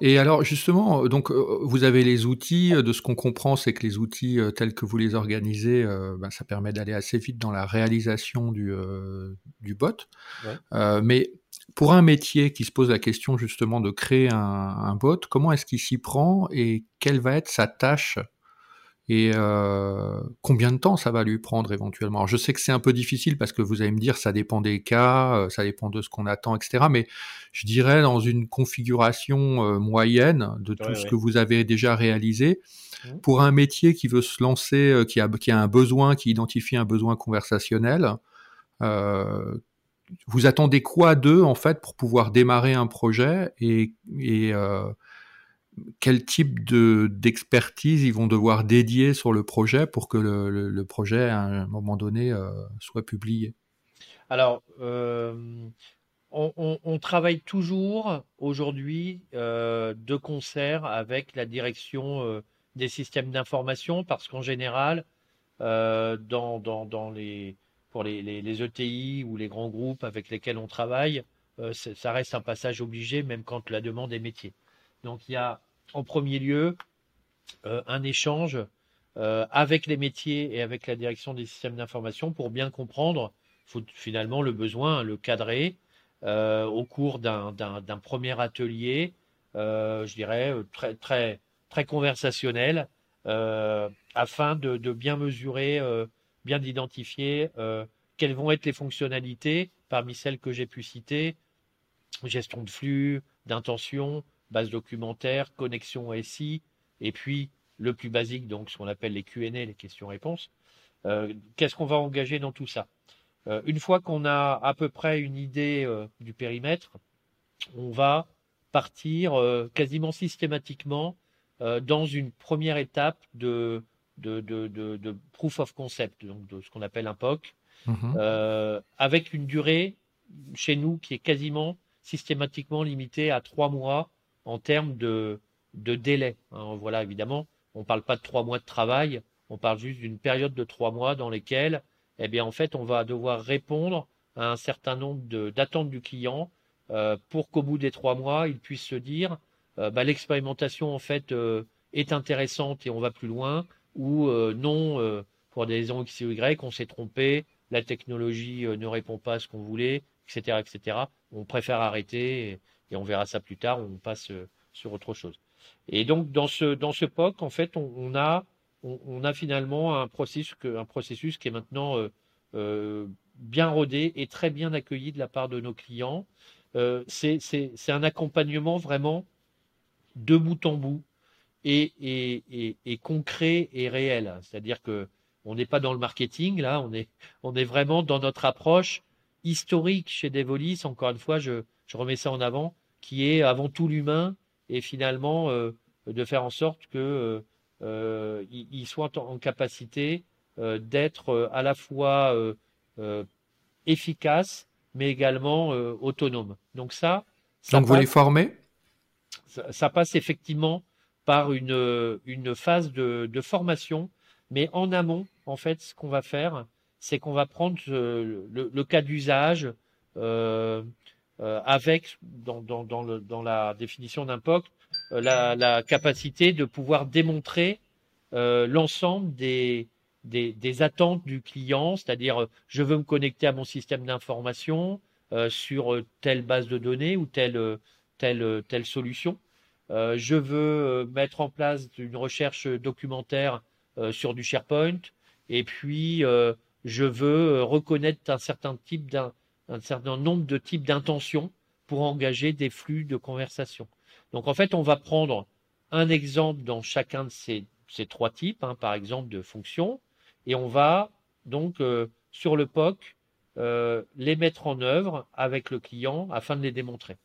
Et alors justement, donc vous avez les outils. De ce qu'on comprend, c'est que les outils tels que vous les organisez, ben, ça permet d'aller assez vite dans la réalisation du, du bot. mais pour un métier qui se pose la question justement de créer un, un bot, comment est-ce qu'il s'y prend et quelle va être sa tâche et euh, combien de temps ça va lui prendre éventuellement? Alors, je sais que c'est un peu difficile parce que vous allez me dire ça dépend des cas, euh, ça dépend de ce qu'on attend, etc. Mais je dirais dans une configuration euh, moyenne de tout ce que vous avez déjà réalisé, mmh. pour un métier qui veut se lancer, qui, a, qui a un besoin, qui identifie un besoin conversationnel, vous attendez quoi d'eux en fait pour pouvoir démarrer un projet et, et quel type de d'expertise ils vont devoir dédier sur le projet pour que le, projet à un moment donné euh, soit publié? Alors, euh, on, travaille toujours aujourd'hui euh, de concert avec la direction des systèmes d'information parce qu'en général, dans, dans, les, pour les, les, ETI ou les grands groupes avec lesquels on travaille, ça reste un passage obligé même quand la demande est métier. Donc il y a en premier lieu euh, un échange euh, avec les métiers et avec la direction des systèmes d'information pour bien comprendre finalement le besoin, le cadrer euh, au cours d'un premier atelier, je dirais très conversationnel, afin de, de, bien mesurer, bien d'identifier quelles vont être les fonctionnalités parmi celles que j'ai pu citer, gestion de flux, d'intention, base documentaire, connexion SI, et puis le plus basique, donc ce qu'on appelle les Q&A, les questions-réponses. Euh, qu'est-ce qu'on va engager dans tout ça? Euh, Une fois qu'on a à peu près une idée euh, du périmètre, on va partir quasiment systématiquement dans une première étape de, de, de, de, proof of concept, donc de ce qu'on appelle un POC, mm-hmm. avec une durée chez nous qui est quasiment systématiquement limitée à trois mois en termes de, délai. Hein. voilà, évidemment, on ne parle pas de trois mois de travail, on parle juste d'une période de trois mois dans lesquelles, eh bien, en fait, on va devoir répondre à un certain nombre d'attentes du client euh, pour qu'au bout des trois mois, il puisse se dire, euh, bah, l'expérimentation, en fait, euh, est intéressante et on va plus loin, ou non, pour des raisons X ou Y, on s'est trompé, la technologie ne répond pas à ce qu'on voulait, etc. On préfère arrêter et on verra ça plus tard, on passe euh, sur autre chose. Et donc dans ce dans ce POC, en fait, on, a on, a finalement un processus un processus qui est maintenant euh, euh, bien rodé et très bien accueilli de la part de nos clients. c'est un accompagnement vraiment de bout en bout et, et, et, concret et réel. C'est-à-dire que on n'est pas dans le marketing là, on est on est vraiment dans notre approche historique chez Devolis. Encore une fois, je je remets ça en avant, qui est avant tout l'humain et finalement euh, de faire en sorte que euh, il, soit en, capacité euh, d'être à la fois efficace mais également autonome. Donc ça, donc vous les formez? Ça, passe effectivement par une, une phase de, de, formation, mais en amont, en fait, ce qu'on va faire, c'est qu'on va prendre le, cas d'usage, euh, euh, avec, dans, la définition d'un POC, euh, la, capacité de pouvoir démontrer l'ensemble des, attentes du client, c'est-à-dire je veux me connecter à mon système d'information sur telle base de données ou telle solution. je veux mettre en place une recherche documentaire sur du SharePoint et puis je veux reconnaître un certain type d'un un certain nombre de types d'intentions pour engager des flux de conversation. Donc en fait, on va prendre un exemple dans chacun de ces, ces trois types, hein, par exemple de fonctions, et on va donc euh, sur le POC euh, les mettre en œuvre avec le client afin de les démontrer.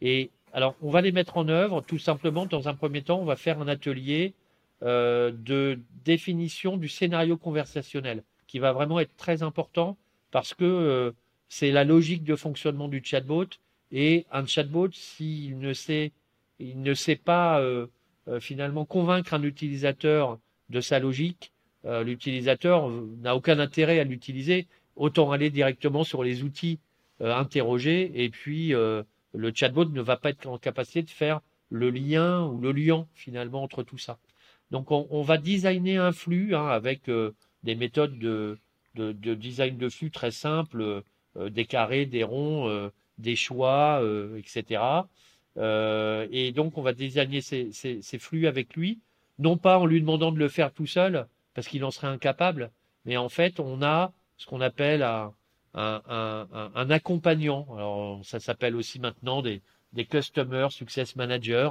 Et alors, on va les mettre en œuvre tout simplement dans un premier temps, on va faire un atelier euh, de définition du scénario conversationnel qui va vraiment être très important parce que c'est la logique de fonctionnement du chatbot. Et un chatbot, s'il ne sait, il ne sait pas euh, euh, finalement convaincre un utilisateur de sa logique, euh, l'utilisateur n'a aucun intérêt à l'utiliser. Autant aller directement sur les outils interrogés et puis le chatbot ne va pas être en capacité de faire le lien ou le lien finalement entre tout ça. Donc on, va designer un flux hein, avec euh, des méthodes de, de, design de flux très simples, euh, des carrés, des ronds, euh, des choix, etc. et donc on va designer ces, ces, flux avec lui, non pas en lui demandant de le faire tout seul, parce qu'il en serait incapable, mais en fait on a ce qu'on appelle un, un, un, un, accompagnant. Alors ça s'appelle aussi maintenant des, des Customer Success Managers,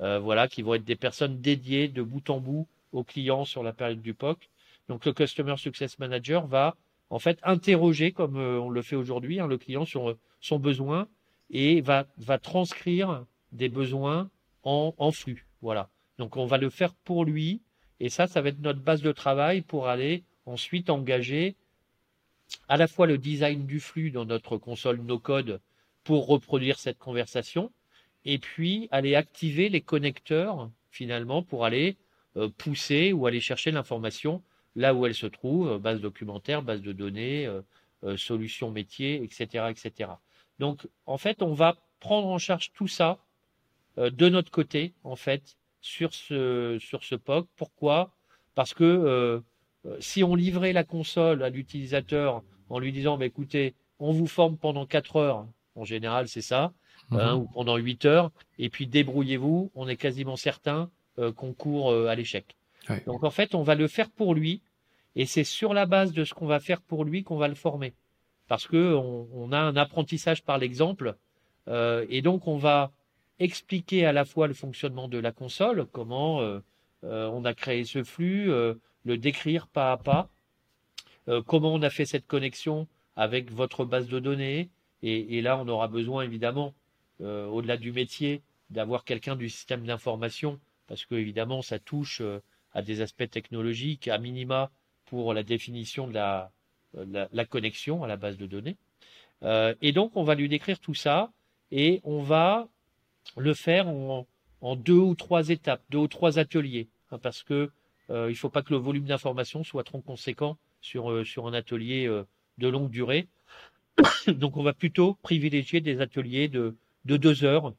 euh, voilà, qui vont être des personnes dédiées de bout en bout aux clients sur la période du POC. Donc le Customer Success Manager va en fait interroger, comme euh, on le fait aujourd'hui, hein, le client sur euh, son besoin et va, va transcrire des besoins en, en flux. Voilà. Donc on va le faire pour lui et ça, ça va être notre base de travail pour aller ensuite engager à la fois le design du flux dans notre console no code pour reproduire cette conversation, et puis aller activer les connecteurs finalement pour aller euh, pousser ou aller chercher l'information là où elle se trouve, euh, base documentaire, base de données, euh, solutions métiers, etc., etc. Donc en fait, on va prendre en charge tout ça de notre côté en fait sur ce sur ce POC. Pourquoi? Parce que si on livrait la console à l'utilisateur en lui disant, bah, écoutez, on vous forme pendant 4 heures, en général, c'est ça, hein, mhm. ou pendant 8 heures. Et puis débrouillez-vous. On est quasiment certain euh, qu'on court euh, à l'échec. Donc en fait, on va le faire pour lui. Et c'est sur la base de ce qu'on va faire pour lui qu'on va le former. Parce que on, a un apprentissage par l'exemple. Euh, et donc on va expliquer à la fois le fonctionnement de la console, comment on a créé ce flux, le décrire pas à pas, comment on a fait cette connexion avec votre base de données, et, là, on aura besoin, évidemment, euh, au-delà du métier, d'avoir quelqu'un du système d'information, parce que, évidemment, ça touche euh, à des aspects technologiques, à minima, pour la définition de la, la, connexion à la base de données. Euh, et donc, on va lui décrire tout ça, et on va le faire en, deux ou trois étapes, deux ou trois ateliers, hein, parce que il ne faut pas que le volume d'information soit trop conséquent sur, sur un atelier de longue durée. Donc on va plutôt privilégier des ateliers de, de deux heures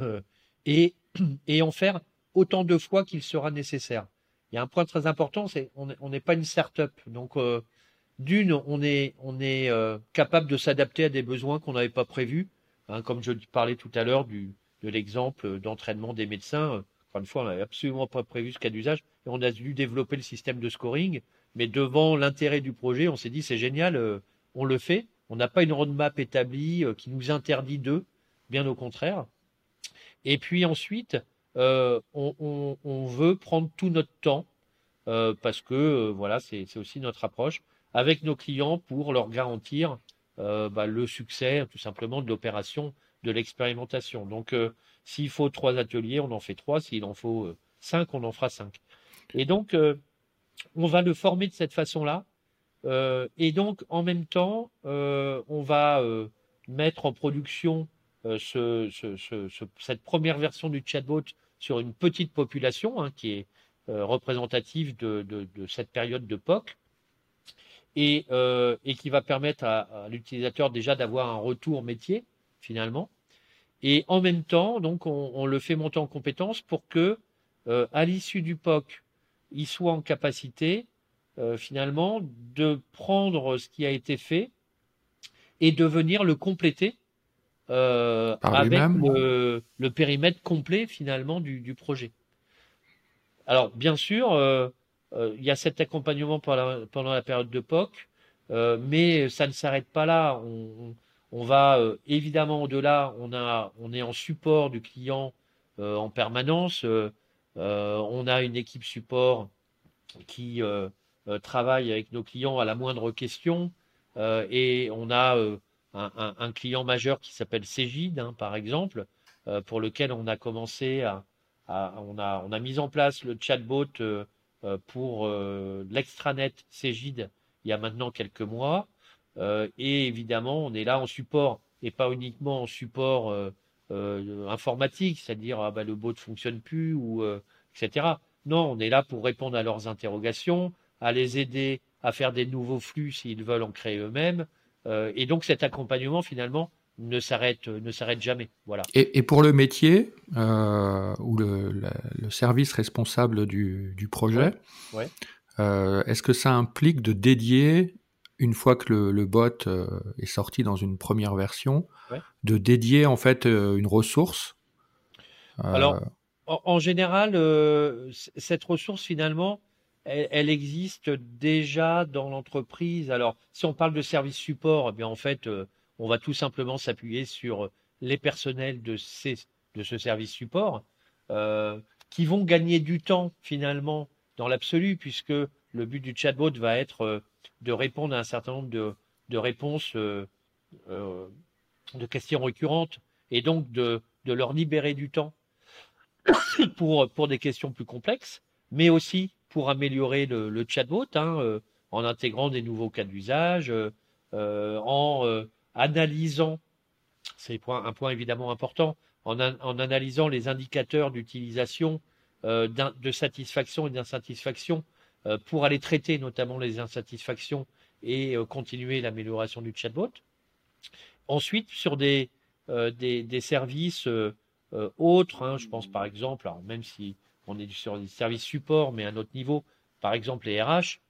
euh, et, et en faire autant de fois qu'il sera nécessaire. Il y a un point très important, c'est on n'est pas une start-up. Donc euh, d'une, on est, euh, capable de s'adapter à des besoins qu'on n'avait pas prévus. Hein, comme je parlais tout à l'heure de l'exemple d'entraînement des médecins. Encore une fois, on n'avait absolument pas prévu ce cas d'usage et on a dû développer le système de scoring. Mais devant l'intérêt du projet, on s'est dit c'est génial, on le fait. On n'a pas une roadmap établie euh, qui nous interdit d'eux, bien au contraire. Et puis ensuite, euh, on, veut prendre tout notre temps euh, parce que voilà, c'est aussi notre approche avec nos clients pour leur garantir bah, le succès tout simplement de l'opération, de l'expérimentation. Donc, s'il faut trois ateliers, on en fait trois. S'il en faut cinq, on en fera cinq. Et donc, on va le former de cette façon-là euh, et donc, en même temps, euh, on va euh, mettre en production cette première version du chatbot sur une petite population hein, qui est représentative de, cette période de POC et, qui va permettre à, l'utilisateur déjà d'avoir un retour métier finalement. Et en même temps, donc, on, le fait monter en compétence pour que, à l'issue du POC, il soit en capacité euh, finalement de prendre ce qui a été fait et de venir le compléter euh, avec le, périmètre complet finalement du, projet. Alors bien sûr, euh, il y a cet accompagnement pendant la, période de POC, mais ça ne s'arrête pas là. On, va évidemment au-delà. On a, on est en support du client en permanence. on a une équipe support qui euh, travaille avec nos clients à la moindre question. Euh, et on a euh, un, client majeur qui s'appelle Cégide, hein, par exemple, pour lequel on a commencé à, on, a, on a mis en place le chatbot pour l'extranet Cégide il y a maintenant quelques mois. et évidemment, on est là en support et pas uniquement en support informatique, c'est-à-dire ah, bah, le bot ne fonctionne plus ou etc. Non, on est là pour répondre à leurs interrogations, à les aider à faire des nouveaux flux s'ils veulent en créer eux-mêmes. Euh, et donc cet accompagnement, finalement, ne s'arrête ne s'arrête jamais. Voilà. Et, pour le métier ou le, service responsable du, projet, est-ce que ça implique de dédier une fois que le, bot est sorti dans une première version, de dédier en fait une ressource Alors, en, général, euh, cette ressource, finalement, elle, existe déjà dans l'entreprise. Alors, si on parle de service support, eh bien, en fait, euh, on va tout simplement s'appuyer sur les personnels de, ces, de ce service support euh, qui vont gagner du temps, finalement, dans l'absolu, puisque le but du chatbot va être de répondre à un certain nombre de, de réponses, de questions récurrentes, et donc de, de leur libérer du temps pour, pour des questions plus complexes, mais aussi pour améliorer le, chatbot hein, euh, en intégrant des nouveaux cas d'usage, euh, euh, en analysant, c'est un point évidemment important, en, analysant les indicateurs d'utilisation, de satisfaction et d'insatisfaction pour aller traiter notamment les insatisfactions et continuer l'amélioration du chatbot. Ensuite, sur des, services autres. Hein, je pense par exemple, alors même si on est sur des services support, mais à un autre niveau, par exemple les RH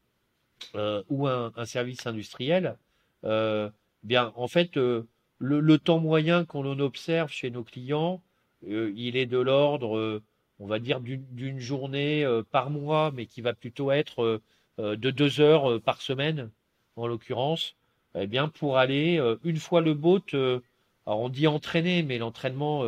euh, ou un, service industriel, euh, bien en fait le, temps moyen qu'on observe chez nos clients, il est de l'ordre, on va dire d'une journée par mois, mais qui va plutôt être de deux heures par semaine en l'occurrence. Eh bien pour aller une fois le boat, on dit entraîner, mais l'entraînement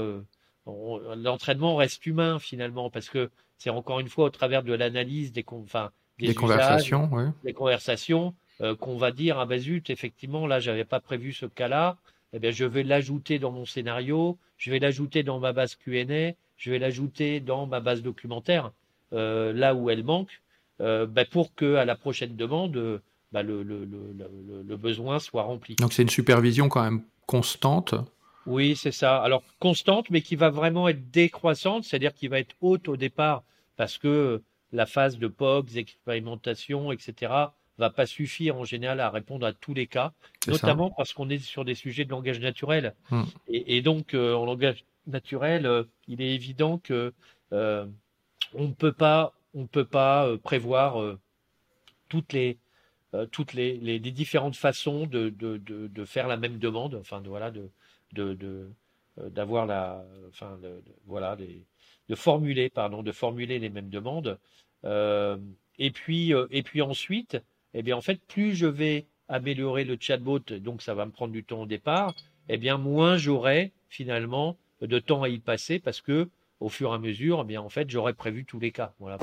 l'entraînement reste humain finalement parce que c'est encore une fois au travers de l'analyse des, enfin, des, conversations, des conversations euh, qu'on va dire ah ben zut effectivement là j'avais pas prévu ce cas-là, eh bien je vais l'ajouter dans mon scénario, je vais l'ajouter dans ma base Q&A, je vais l'ajouter dans ma base documentaire euh, là où elle manque euh, ben, pour que à la prochaine demande ben, le, le, le, le besoin soit rempli. Donc c'est une supervision quand même constante oui, c'est ça. Alors constante, mais qui va vraiment être décroissante, c'est-à-dire qui va être haute au départ, parce que la phase de POGs, expérimentation, etc., va pas suffire en général à répondre à tous les cas, notamment parce qu'on est sur des sujets de langage naturel. Hmm. Et, donc, euh, en langage naturel, euh, il est évident que euh, on ne peut pas, on peut pas prévoir toutes les toutes les, les, différentes façons de, de, de, de, faire la même demande, enfin de, voilà, de, de, euh, d'avoir la, enfin, voilà, de formuler, pardon, de formuler les mêmes demandes. Euh, et puis, euh, et puis ensuite, eh bien, en fait, plus je vais améliorer le chatbot, donc ça va me prendre du temps au départ, eh bien, moins j'aurai finalement de temps à y passer parce que, au fur et à mesure, eh bien, en fait, j'aurai prévu tous les cas. Voilà.